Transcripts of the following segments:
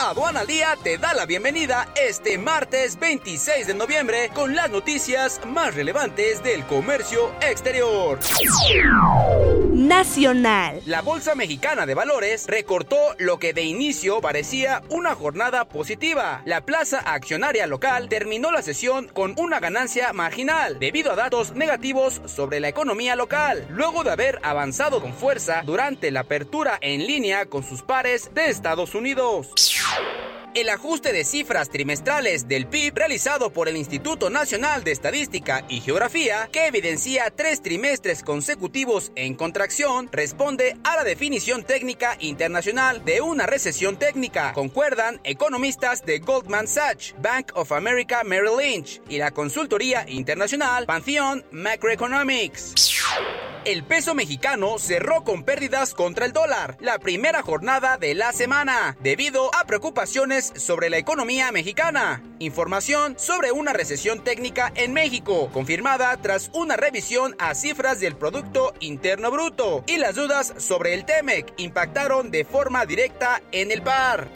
Aduana al Día te da la bienvenida este martes 26 de noviembre con las noticias más relevantes del comercio exterior. Nacional. La Bolsa Mexicana de Valores recortó lo que de inicio parecía una jornada positiva. La plaza accionaria local terminó la sesión con una ganancia marginal debido a datos negativos sobre la economía local, luego de haber avanzado con fuerza durante la apertura en línea con sus pares de Estados Unidos. El ajuste de cifras trimestrales del PIB realizado por el Instituto Nacional de Estadística y Geografía, que evidencia tres trimestres consecutivos en contracción, responde a la definición técnica internacional de una recesión técnica, concuerdan economistas de Goldman Sachs, Bank of America Merrill Lynch y la consultoría internacional Pantheon Macroeconomics. El peso mexicano cerró con pérdidas contra el dólar la primera jornada de la semana, debido a preocupaciones sobre la economía mexicana. Información sobre una recesión técnica en México, confirmada tras una revisión a cifras del Producto Interno Bruto. Y las dudas sobre el TEMEC impactaron de forma directa en el par.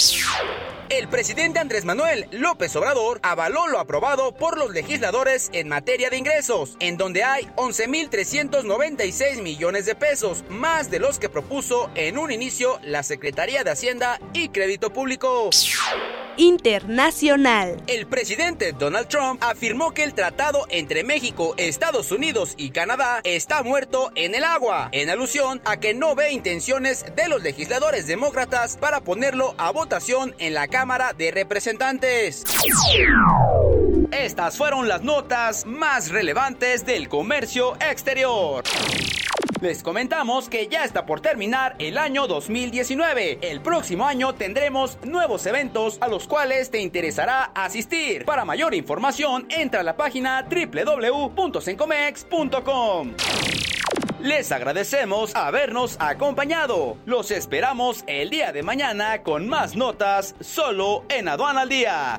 El presidente Andrés Manuel López Obrador avaló lo aprobado por los legisladores en materia de ingresos, en donde hay 11.396 millones de pesos, más de los que propuso en un inicio la Secretaría de Hacienda y Crédito Público. Internacional. El presidente Donald Trump afirmó que el tratado entre México, Estados Unidos y Canadá está muerto en el agua, en alusión a que no ve intenciones de los legisladores demócratas para ponerlo a votación en la Cámara de Representantes. Estas fueron las notas más relevantes del comercio exterior. Les comentamos que ya está por terminar el año 2019. El próximo año tendremos nuevos eventos a los cuales te interesará asistir. Para mayor información, entra a la página www.sencomex.com. Les agradecemos habernos acompañado. Los esperamos el día de mañana con más notas solo en Aduana al Día.